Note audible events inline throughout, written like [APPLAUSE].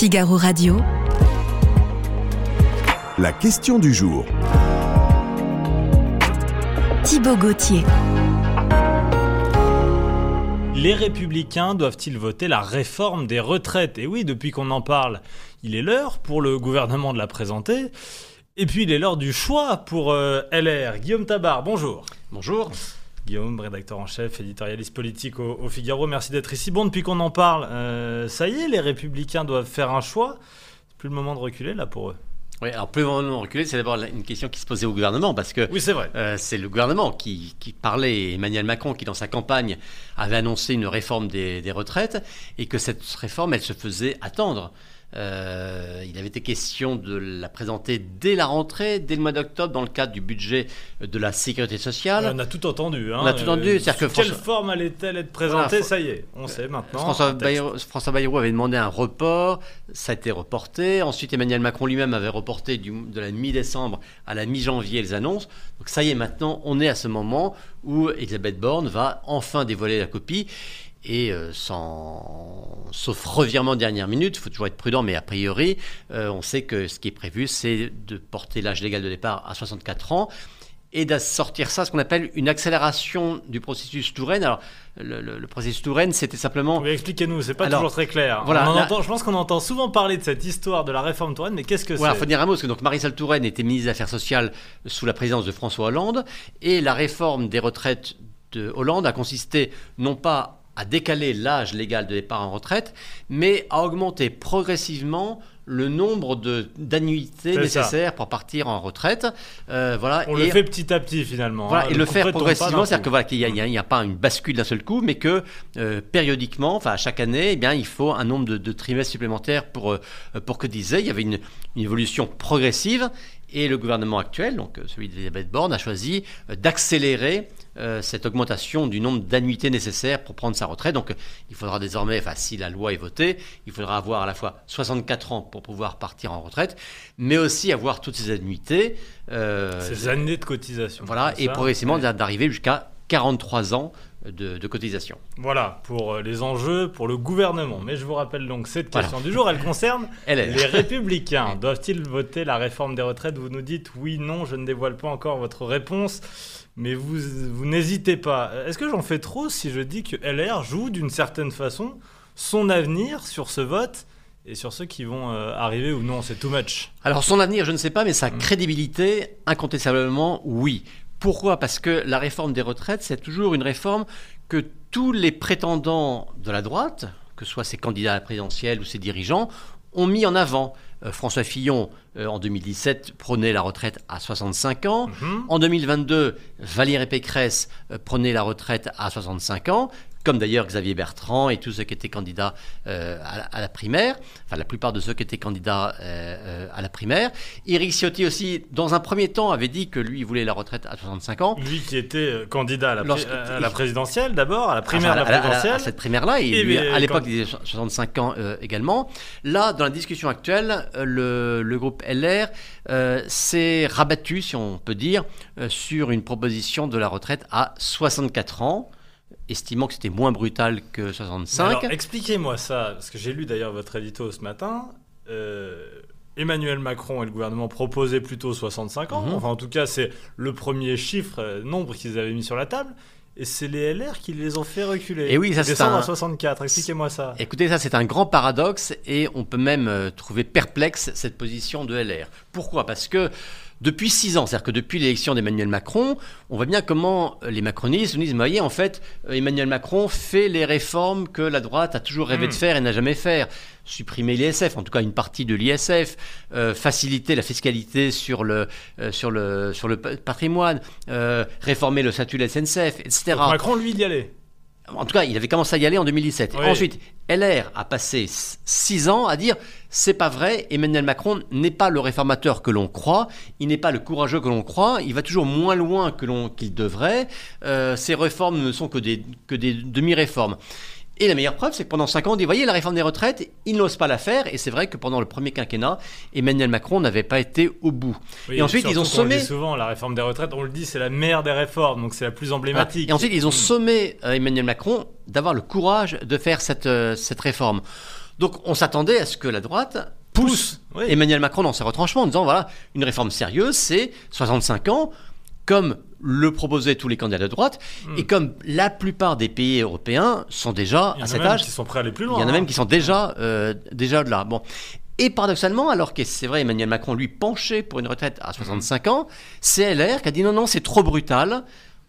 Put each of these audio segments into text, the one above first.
Figaro Radio. La question du jour. Thibaut Gauthier. Les républicains doivent-ils voter la réforme des retraites? Et oui, depuis qu'on en parle, il est l'heure pour le gouvernement de la présenter. Et puis il est l'heure du choix pour euh, LR. Guillaume Tabar, bonjour. Bonjour. Guillaume, rédacteur en chef, éditorialiste politique au, au Figaro, merci d'être ici. Bon, depuis qu'on en parle, euh, ça y est, les républicains doivent faire un choix. C'est plus le moment de reculer là pour eux. Oui, alors plus le moment de reculer, c'est d'abord une question qui se posait au gouvernement, parce que Oui, c'est vrai. euh, c'est le gouvernement qui, qui parlait, Emmanuel Macron, qui dans sa campagne avait annoncé une réforme des, des retraites, et que cette réforme, elle se faisait attendre. Euh, il avait été question de la présenter dès la rentrée, dès le mois d'octobre, dans le cadre du budget de la sécurité sociale. On a tout entendu. hein. On a tout entendu, Euh, que Quelle François- forme allait-elle être présentée Voilà, Ça y est, on sait maintenant. François. Bayrou, François Bayrou avait demandé un report, ça a été reporté. Ensuite, Emmanuel Macron lui-même avait reporté du- de la mi-décembre à la mi-janvier les annonces. Donc ça y est, maintenant, on est à ce moment où Elisabeth Borne va enfin dévoiler la copie. Et euh, sans, sauf revirement de dernière minute, il faut toujours être prudent, mais a priori, euh, on sait que ce qui est prévu, c'est de porter l'âge légal de départ à 64 ans et d'assortir ça à ce qu'on appelle une accélération du processus Touraine. Alors, le, le- le processus Touraine, c'était simplement Oui, expliquez-nous, c'est pas Alors, toujours très clair. voilà, On en là- entend- je pense qu'on entend souvent parler de cette histoire de la réforme Touraine, mais qu'est-ce que Voilà, c'est faut dire un mot, parce que donc Marisol Touraine était ministre des Affaires sociales sous la présidence de François Hollande, et la réforme des retraites de Hollande a consisté non pas à décaler l'âge légal de départ en retraite, mais à augmenter progressivement le nombre d'annuités ça. nécessaires pour partir en retraite. Euh, voilà, On et- le fait petit à petit finalement. Voilà, hein. et le faire progressivement, c'est-à-dire que voilà, qu'il n'y a, pas une bascule d'un seul coup, mais que euh, périodiquement, enfin à chaque année, eh bien, il faut un nombre de, de trimestres supplémentaires pour, euh, pour que disait, il y avait une, une évolution progressive. Et le gouvernement actuel, donc celui d'Elisabeth Borne, a choisi d'accélérer euh, cette augmentation du nombre d'annuités nécessaires pour prendre sa retraite. Donc il faudra désormais, enfin si la loi est votée, il faudra avoir à la fois 64 ans pour pouvoir partir en retraite, mais aussi avoir toutes ces annuités. euh, Ces années de cotisation. voilà, et progressivement Ouais. d'arriver jusqu'à 43 ans de, de cotisation. Voilà, pour euh, les enjeux, pour le gouvernement. Mais je vous rappelle donc cette Voilà. question du jour, elle concerne [LAUGHS] les républicains. [LAUGHS] Doivent-ils voter la réforme des retraites? Vous nous dites oui, non, je ne dévoile pas encore votre réponse. Mais vous, vous n'hésitez pas. Est-ce que j'en fais trop si je dis que LR joue d'une certaine façon son avenir sur ce vote et sur ceux qui vont euh, arriver ou non? C'est too much. Alors son avenir, je ne sais pas, mais Mm. sa crédibilité, incontestablement, oui. Pourquoi? Parce que la réforme des retraites, c'est toujours une réforme que tous les prétendants de la droite, que ce soit ses candidats à la présidentielle ou ses dirigeants, ont mis en avant. Euh, François Fillon, euh, en 2017, prônait la retraite à 65 ans. Mhm. En 2022, Valérie Pécresse euh, prenait la retraite à 65 ans, comme d'ailleurs Xavier Bertrand et tous ceux qui étaient candidats euh, à, la, à la primaire, enfin la plupart de ceux qui étaient candidats euh, euh, à la primaire. Éric Ciotti aussi, dans un premier temps, avait dit que lui, il voulait la retraite à 65 ans. Lui qui était candidat à la, Lorsque- à la présidentielle d'abord, à la primaire Enfin, la à, à- à- présidentielle. à cette primaire-là, et, Et lui, à l'époque, il disait 65 ans euh, également. Là, dans la discussion actuelle, le, le groupe LR s'est rabattu, si on peut dire, sur une proposition de la retraite à 64 ans, estimant que c'était moins brutal que Mais 65. alors, expliquez-moi ça, parce que j'ai lu d'ailleurs votre édito ce matin. Euh, Emmanuel Macron et le gouvernement proposaient plutôt 65 ans. Mhm. Enfin, en tout cas, c'est le premier chiffre, euh, nombre qu'ils avaient mis sur la table. Et c'est les LR qui les ont fait reculer. Et oui, ça, c'est un- à 64. Expliquez-moi ça. Écoutez, ça c'est un grand paradoxe et on peut même euh, trouver perplexe cette position de LR. Pourquoi? Parce que depuis six ans, c'est-à-dire que depuis l'élection d'Emmanuel Macron, on voit bien comment euh, les macronistes nous disent, vous voyez, en fait, euh, Emmanuel Macron fait les réformes que la droite a toujours rêvé de faire et n'a jamais fait. Supprimer l'ISF, en tout cas une partie de l'ISF, euh, faciliter la fiscalité sur le, euh, sur le, sur le pa- patrimoine, euh, réformer le statut de la SNCF, etc. Donc, Macron, lui, il y allait. En tout cas, il avait commencé à y aller en 2017. Oui. Ensuite, LR a passé six ans à dire c'est pas vrai, Emmanuel Macron n'est pas le réformateur que l'on croit, il n'est pas le courageux que l'on croit, il va toujours moins loin que l'on qu'il devrait. Euh, ces réformes ne sont que des, que des demi-réformes. Et la meilleure preuve, c'est que pendant 5 ans, on dit, voyez, la réforme des retraites, il n'ose pas la faire. Et c'est vrai que pendant le premier quinquennat, Emmanuel Macron n'avait pas été au bout. Oui, et ensuite, ils ont surtout qu'on le sommé... dit souvent, la réforme des retraites, on le dit, c'est la meilleure des réformes, donc c'est la plus emblématique. Et ensuite, ils ont Mm. sommé euh, Emmanuel Macron d'avoir le courage de faire cette, euh, cette réforme. Donc on s'attendait à ce que la droite Pousse. Oui. Emmanuel Macron dans ses retranchements en disant voilà, une réforme sérieuse, c'est 65 ans, comme le proposaient tous les candidats de droite, Hmm. et comme la plupart des pays européens sont déjà Il y en à a cet même âge. qui sont prêts à aller plus loin. Il y en a hein. même qui sont déjà, euh, déjà de là. Bon. Et paradoxalement, alors que c'est vrai, Emmanuel Macron, lui, penchait pour une retraite à 65 ans, c'est LR qui a dit non, non, c'est trop brutal.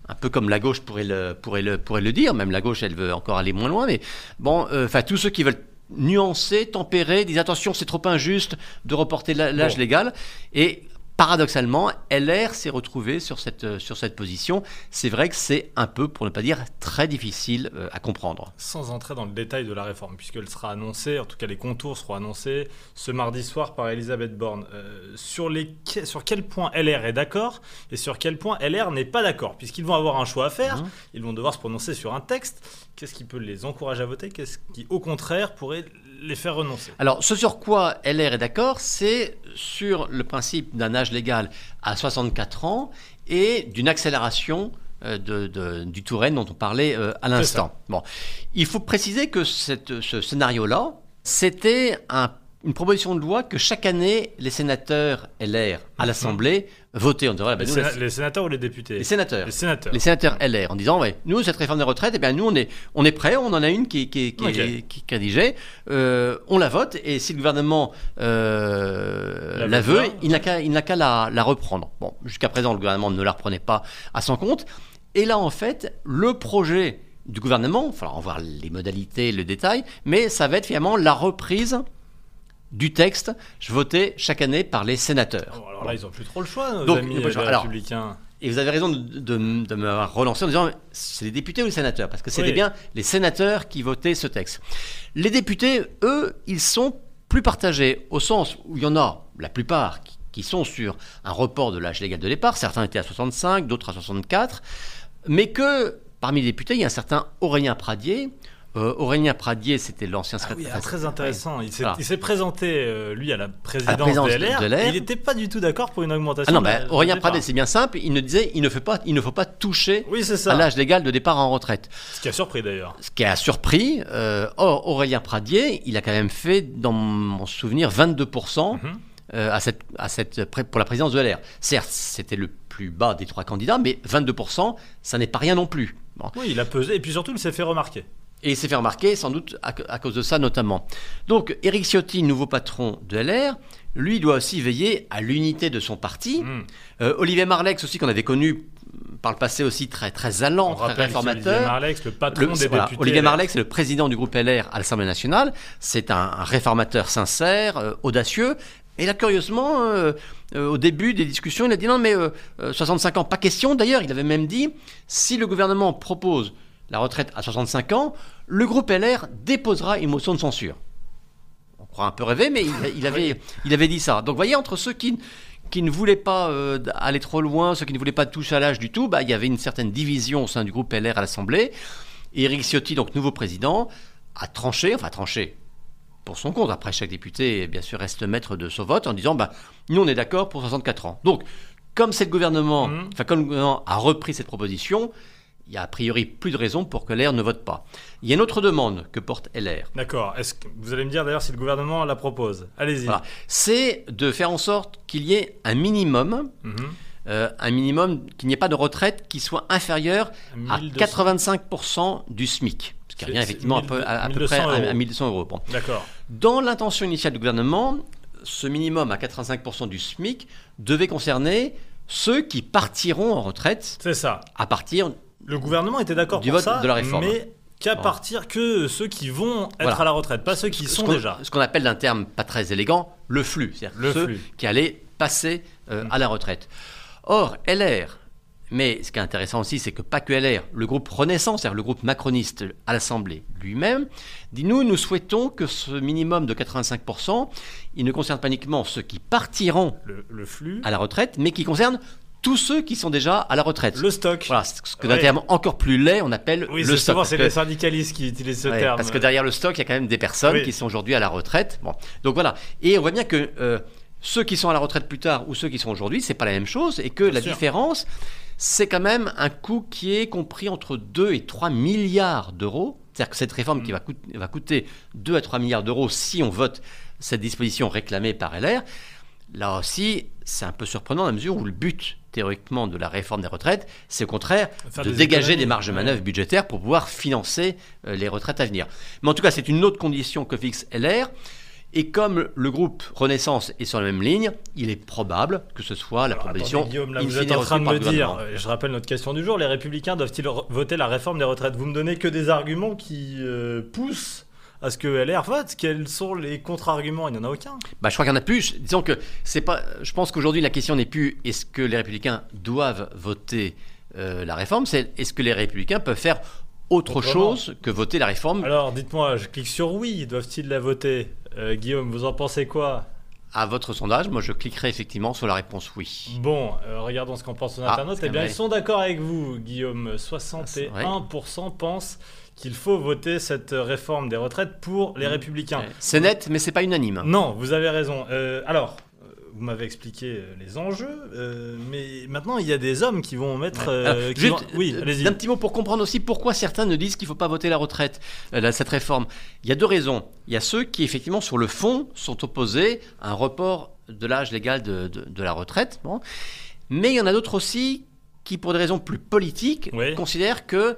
Un peu comme la gauche pourrait le, pourrait, le, pourrait le dire, même la gauche, elle veut encore aller moins loin, mais bon, euh, enfin, tous ceux qui veulent nuancer, tempérer, disent attention, c'est trop injuste de reporter l'âge Bon. légal. Et paradoxalement, LR s'est retrouvé sur cette, euh, sur cette position. C'est vrai que c'est un peu, pour ne pas dire très difficile euh, à comprendre. Sans entrer dans le détail de la réforme, puisqu'elle sera annoncée, en tout cas les contours seront annoncés ce mardi soir par Elisabeth Borne. Euh, sur, les, sur quel point LR est d'accord et sur quel point LR n'est pas d'accord, puisqu'ils vont avoir un choix à faire, Mhm. ils vont devoir se prononcer sur un texte. Qu'est-ce qui peut les encourager à voter? Qu'est-ce qui, au contraire, pourrait les faire renoncer? Alors, ce sur quoi LR est d'accord, c'est sur le principe d'un âge légal à 64 ans et d'une accélération euh, de, de- du Touraine dont on parlait euh, à l'instant. Bon, il faut préciser que cette- ce scénario-là, c'était un- une proposition de loi que chaque année les sénateurs LR à l'Assemblée votaient. On dirait, bah, les, nous, la- séna- les sénateurs ou les députés les sénateurs. Les sénateurs. Les sénateurs LR en disant ouais, nous cette réforme des retraites, eh bien nous on est on est prêt, on en a une qui qui qui, rédigée, euh, on la vote et si le gouvernement euh, La veut, pas, il n'a qu'à il n'a qu'à la, la reprendre. Bon, jusqu'à présent le gouvernement ne la reprenait pas à son compte et là en fait le projet du gouvernement, il faudra en voir les modalités, le détail, mais ça va être finalement la reprise du texte voté chaque année par les sénateurs. Bon, alors là, ils n'ont plus trop le choix, nos Donc, amis euh, les Alors, républicains. Et vous avez raison de, de, de me relancer en disant c'est les députés ou les sénateurs? Parce que c'était Oui. bien les sénateurs qui votaient ce texte. Les députés, eux, ils sont plus partagés au sens où il y en a, la plupart, qui, qui sont sur un report de l'âge légal de départ. Certains étaient à 65, d'autres à 64. Mais que parmi les députés, il y a un certain Aurélien Pradier. Euh, Aurélien Pradier, c'était l'ancien Ah oui, secrétaire. ah, très intéressant. Il s'est Voilà. il s'est présenté, euh, lui, à la présidence, présidence de de LR. LR. Il n'était pas du tout d'accord pour une augmentation. Ah non, de Aurélien. Pradier, c'est bien simple. Il ne disait il ne faut pas, il ne faut pas toucher Oui, à l'âge légal de départ en retraite. Ce qui a surpris d'ailleurs. Ce qui a surpris, euh, or Aurélien Pradier, il a quand même fait, dans mon souvenir, 22% Mhm. à cette, à cette, pré- pour la présidence de LR. Certes, c'était le plus bas des trois candidats, mais 22%, ça n'est pas rien non plus. Bon. Oui, il a pesé et puis surtout, il s'est fait remarquer. Et il s'est fait remarquer, sans doute à, à cause de ça notamment. Donc, Éric Ciotti, nouveau patron de LR, lui doit aussi veiller à l'unité de son parti. Mhm. Euh, Olivier Marlex aussi, qu'on avait connu par le passé aussi très, très allant, On très rappelle Olivier réformateur. Marlex, le patron Le- des voilà, députés. Olivier. Marlex est le président du groupe LR à l'Assemblée nationale. C'est un, un réformateur sincère, euh, audacieux. Et là, curieusement, euh, euh, au début des discussions, il a dit non, mais euh, euh, 65 ans, pas question. D'ailleurs, il avait même dit si le gouvernement propose la retraite à 65 ans, le groupe LR déposera une motion de censure. On croit un peu rêver, mais il, il avait, il avait dit ça. Donc, vous voyez, entre ceux qui, qui ne voulaient pas euh, aller trop loin, ceux qui ne voulaient pas toucher à l'âge du tout, bah, il y avait une certaine division au sein du groupe LR à l'Assemblée. Et Éric Ciotti, donc nouveau président, a tranché, enfin tranché pour son compte. Après, chaque député, bien sûr, reste maître de son vote en disant bah, nous, on est d'accord pour 64 ans. Donc, comme le gouvernement, enfin, comme le gouvernement a repris cette proposition, il y a a priori plus de raisons pour que LR ne vote pas. Il y a une autre demande que porte LR. D'accord. Est-ce que vous allez me dire d'ailleurs si le gouvernement la propose Allez-y. Voilà. C'est de faire en sorte qu'il y ait un minimum, Mhm. euh, un minimum, qu'il n'y ait pas de retraite qui soit inférieure à 1200. 85% du SMIC. Ce qui revient effectivement à peu, à, à peu 1200 près à, euros. à 1200 euros. Bon. D'accord. Dans l'intention initiale du gouvernement, ce minimum à 85% du SMIC devait concerner ceux qui partiront en retraite C'est ça. à partir. Le gouvernement était d'accord pour vote ça, de la réforme. mais qu'à Voilà. partir que ceux qui vont être Voilà. à la retraite, pas ceux qui ce sont qu'on- déjà. Ce qu'on appelle d'un terme pas très élégant, le flux. C'est-à-dire Le ceux flux. qui allaient passer euh, Mm. à la retraite. Or, LR, mais ce qui est intéressant aussi, c'est que pas que LR, le groupe Renaissance, c'est-à-dire le groupe macroniste à l'Assemblée lui-même, dit nous, nous souhaitons que ce minimum de 85%, il ne concerne pas uniquement ceux qui partiront Le, le flux, à la retraite, mais qui concerne tous ceux qui sont déjà à la retraite. le stock. Voilà, ce que Ouais. d'un terme encore plus laid, on appelle Oui, le stock. souvent c'est les syndicalistes qui utilisent ce Ouais, terme. Parce que derrière le stock, il y a quand même des personnes Oui. qui sont aujourd'hui à la retraite. Bon. Donc voilà. Et on voit bien que euh, ceux qui sont à la retraite plus tard ou ceux qui sont aujourd'hui, c'est pas la même chose. Et que Bien la sûr. différence, c'est quand même un coût qui est compris entre 2 et 3 milliards d'euros C'est-à-dire que cette réforme qui va, coûter, va coûter 2 à 3 milliards d'euros si on vote cette disposition réclamée par LR, là aussi, c'est un peu surprenant dans la mesure où le but théoriquement de la réforme des retraites, c'est au contraire Faire de des dégager économies. des marges de manœuvre budgétaires pour pouvoir financer euh, les retraites à venir. Mais en tout cas, c'est une autre condition que fixe LR. Et comme le groupe Renaissance est sur la même ligne, il est probable que ce soit la Alors, proposition attendez, Guillaume, là, in vous êtes en train de me dire, je rappelle notre question du jour, les républicains doivent-ils voter la réforme des retraites? Vous me donnez que des arguments qui euh, poussent à ce que LR vote. Quels sont les contre-arguments? Il n'y en a aucun. Bah, je crois qu'il y en a plus. Disons que c'est pas. Je pense qu'aujourd'hui la question n'est plus est-ce que les républicains doivent voter euh, la réforme, c'est est-ce que les républicains peuvent faire autre Autrement. chose que voter la réforme? Alors, dites-moi, je clique sur oui, doivent-ils la voter? Euh, Guillaume, vous en pensez quoi? À votre sondage, moi je cliquerai effectivement sur la réponse oui. Bon, euh, regardons ce qu'en pense nos Ah, internautes. c'est Eh bien, vrai. ils sont d'accord avec vous, Guillaume. 61% pensent qu'il faut voter cette réforme des retraites pour les républicains. C'est net, mais c'est pas unanime. Non, vous avez raison. Euh, alors, euh, vous m'avez expliqué euh, les enjeux, euh, mais maintenant il y a des hommes qui vont mettre. euh, Alors, qui juste, vont- Oui, allez-y. d'un petit mot pour comprendre aussi pourquoi certains ne disent qu'il ne faut pas voter la retraite, euh, cette réforme. Il y a deux raisons. Il y a ceux qui, effectivement, sur le fond, sont opposés à un report de l'âge légal de, de- de la retraite. bon. Mais il y en a d'autres aussi qui, pour des raisons plus politiques, Oui. considèrent que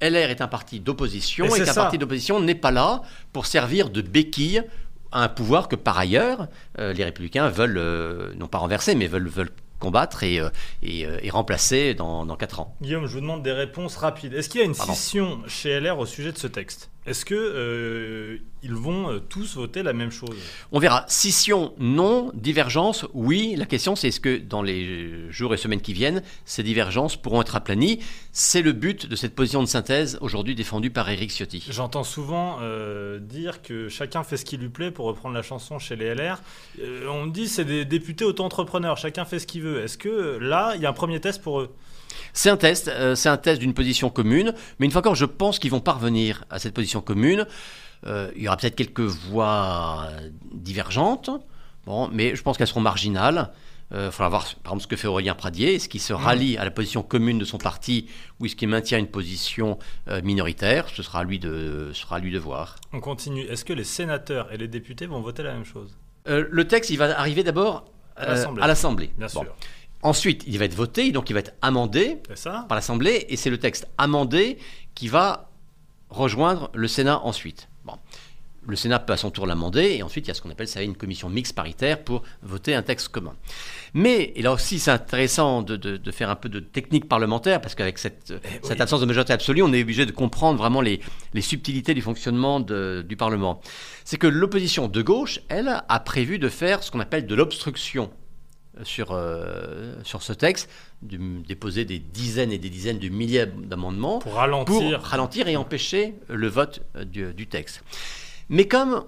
LR est un parti d'opposition Et et qu'un parti d'opposition n'est pas là pour servir de béquille à un pouvoir que, par ailleurs, euh, les républicains veulent, euh, non pas renverser, mais veulent, veulent combattre et, et, euh, et remplacer dans, dans 4 ans. Guillaume, je vous demande des réponses rapides. Est-ce qu'il y a une Pardon. scission chez LR au sujet de ce texte? Est-ce que euh, ils vont euh, tous voter la même chose? On verra. Scission, non. Divergence, oui. La question, c'est est-ce que dans les jours et semaines qui viennent, ces divergences pourront être aplanies? C'est le but de cette position de synthèse aujourd'hui défendue par Éric Ciotti. J'entends souvent euh, dire que chacun fait ce qui lui plaît pour reprendre la chanson chez les LR. Euh, on me dit c'est des députés auto-entrepreneurs, chacun fait ce qu'il veut. Est-ce que là, il y a un premier test pour eux? C'est un test, c'est un test d'une position commune, mais une fois encore, je pense qu'ils vont parvenir à cette position commune. Euh, il y aura peut-être quelques voix divergentes, bon, mais je pense qu'elles seront marginales. Il faudra voir, par exemple, ce que fait Aurélien Pradier. Est-ce qu'il se rallie à la position commune de son parti ou est-ce qu'il maintient une position euh, minoritaire? Ce sera à lui de, sera à lui de voir. On continue. Est-ce que les sénateurs et les députés vont voter la même chose? Euh, le texte, il va arriver d'abord À euh, l'Assemblée. Bien Bon. sûr. Ensuite, il va être voté, donc il va être amendé. Ça? par l'Assemblée et c'est le texte amendé qui va rejoindre le Sénat ensuite. Bon. Le Sénat peut à son tour l'amender et ensuite il y a ce qu'on appelle ça une commission mixte paritaire pour voter un texte commun. Mais, et là aussi c'est intéressant de, de- de faire un peu de technique parlementaire parce qu'avec cette, cette absence de majorité absolue, on est obligé de comprendre vraiment les, les subtilités du fonctionnement de- du Parlement. C'est que l'opposition de gauche, elle, a prévu de faire ce qu'on appelle de l'obstruction sur, euh, sur ce texte, de déposer des dizaines et des dizaines de milliers d'amendements Pour pour ralentir. ralentir et empêcher le vote euh, du, du texte. Mais comme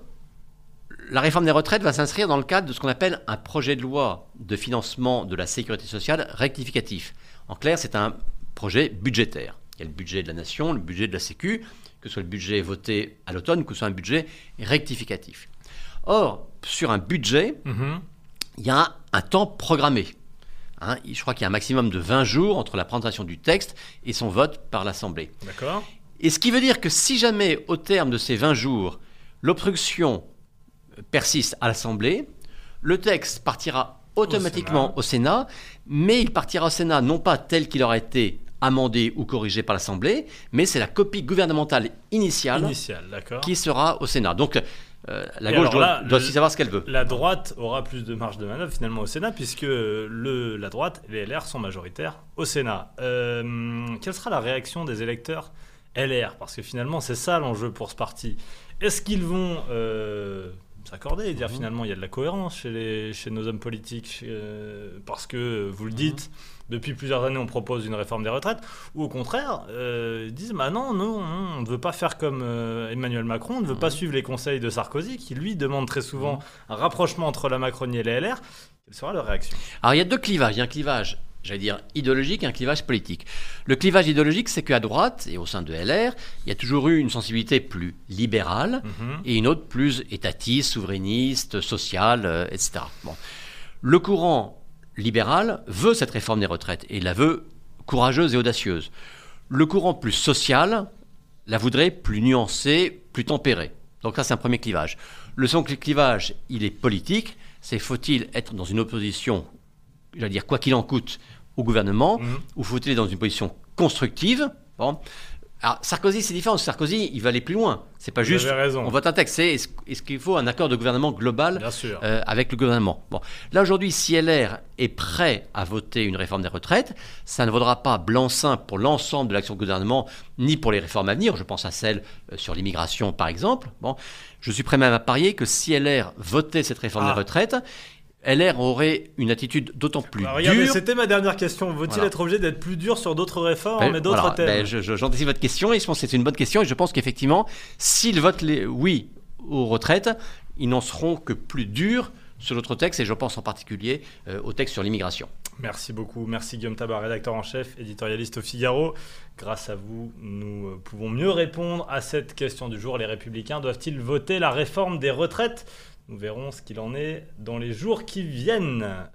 la réforme des retraites va s'inscrire dans le cadre de ce qu'on appelle un projet de loi de financement de la sécurité sociale rectificatif. En clair, c'est un projet budgétaire. Il y a le budget de la nation, le budget de la Sécu, que ce soit le budget voté à l'automne, que ce soit un budget rectificatif. Or, sur un budget, Mhm. Il y a un temps programmé. Hein, je crois qu'il y a un maximum de 20 jours entre la présentation du texte et son vote par l'Assemblée. D'accord. Et ce qui veut dire que si jamais, au terme de ces 20 jours, l'obstruction persiste à l'Assemblée, le texte partira automatiquement Sénat. au Sénat, mais il partira au Sénat non pas tel qu'il aura été amendé ou corrigé par l'Assemblée, mais c'est la copie gouvernementale initiale Initial, qui sera au Sénat. Donc euh, la gauche doit, là, doit le- aussi savoir ce qu'elle veut. La droite aura plus de marge de manœuvre finalement au Sénat puisque le, la droite et les LR sont majoritaires au Sénat. Euh, quelle sera la réaction des électeurs LR Parce que finalement c'est ça l'enjeu pour ce parti. Est-ce qu'ils vont euh, s'accorder et dire finalement il y a de la cohérence chez, les, chez nos hommes politiques euh, parce que vous le dites depuis plusieurs années on propose une réforme des retraites ou au contraire euh, ils disent bah non non non, on ne veut pas faire comme euh, Emmanuel Macron on ne veut pas suivre les conseils de Sarkozy qui lui demande très souvent un rapprochement entre la Macronie et les LR quelle sera leur réaction? Alors il y a deux clivages. Il y a un clivage, j'allais dire, idéologique et un clivage politique. Le clivage idéologique, c'est qu'à droite et au sein de LR, il y a toujours eu une sensibilité plus libérale Mhm. et une autre plus étatiste, souverainiste, sociale, euh, etc. Bon. Le courant libéral veut cette réforme des retraites et la veut courageuse et audacieuse. Le courant plus social la voudraient plus nuancée, plus tempérée. Donc ça, c'est un premier clivage. Le second clivage, il est politique. C'est faut-il être dans une opposition, j'allais dire quoi qu'il en coûte, au gouvernement, ou faut-il être dans une position constructive Bon. Alors, Sarkozy, c'est différent. Sarkozy, il va aller plus loin. C'est pas Vous juste, avez raison. on vote un texte. C'est est-ce qu'il faut un accord de gouvernement global euh, avec le gouvernement. Bon, là aujourd'hui, si LR est prêt à voter une réforme des retraites, ça ne vaudra pas blanc-seing pour l'ensemble de l'action du gouvernement, ni pour les réformes à venir. Je pense à celle euh, sur l'immigration, par exemple. Bon, je suis prêt même à parier que si LR votait cette réforme Ah. des retraites, LR aurait une attitude d'autant plus regardez, dure. c'était ma dernière question. Vaut-il Voilà. être obligé d'être plus dur sur d'autres réformes Ben, et d'autres voilà, thèmes ben, je- je- J'anticipe votre question et je pense que c'est une bonne question et je pense qu'effectivement, s'ils votent les, oui aux retraites, ils n'en seront que plus durs sur d'autres textes et je pense en particulier euh, au texte sur l'immigration. Merci beaucoup. Merci Guillaume Tabar, rédacteur en chef, éditorialiste au Figaro. Grâce à vous, nous euh, pouvons mieux répondre à cette question du jour. Les républicains doivent-ils voter la réforme des retraites? Nous verrons ce qu'il en est dans les jours qui viennent.